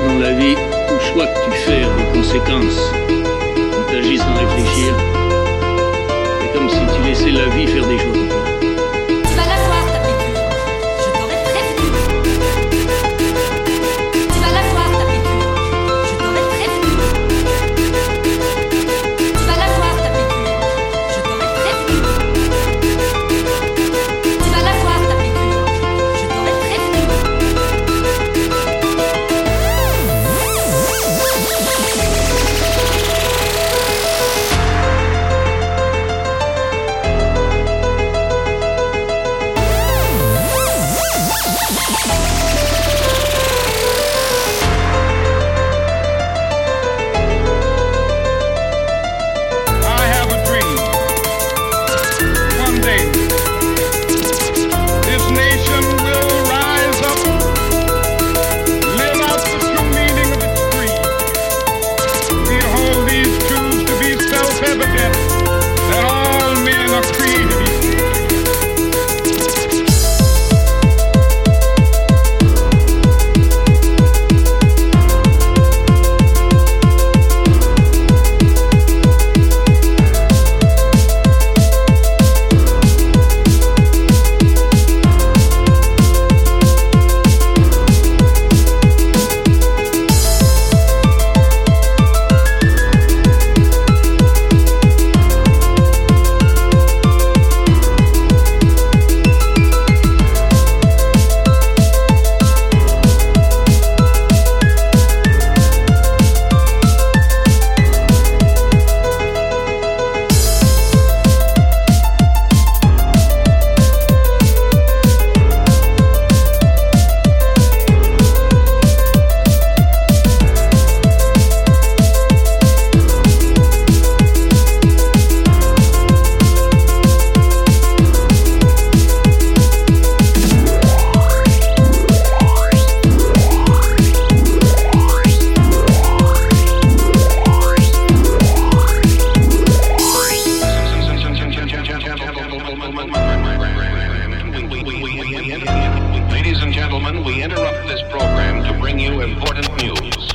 dans la vie, tout choix que tu fais a des conséquences. Quand tu sans réfléchir, c'est comme si tu laissais la vie faire des choses. Gentlemen, we interrupt this program to bring you important news.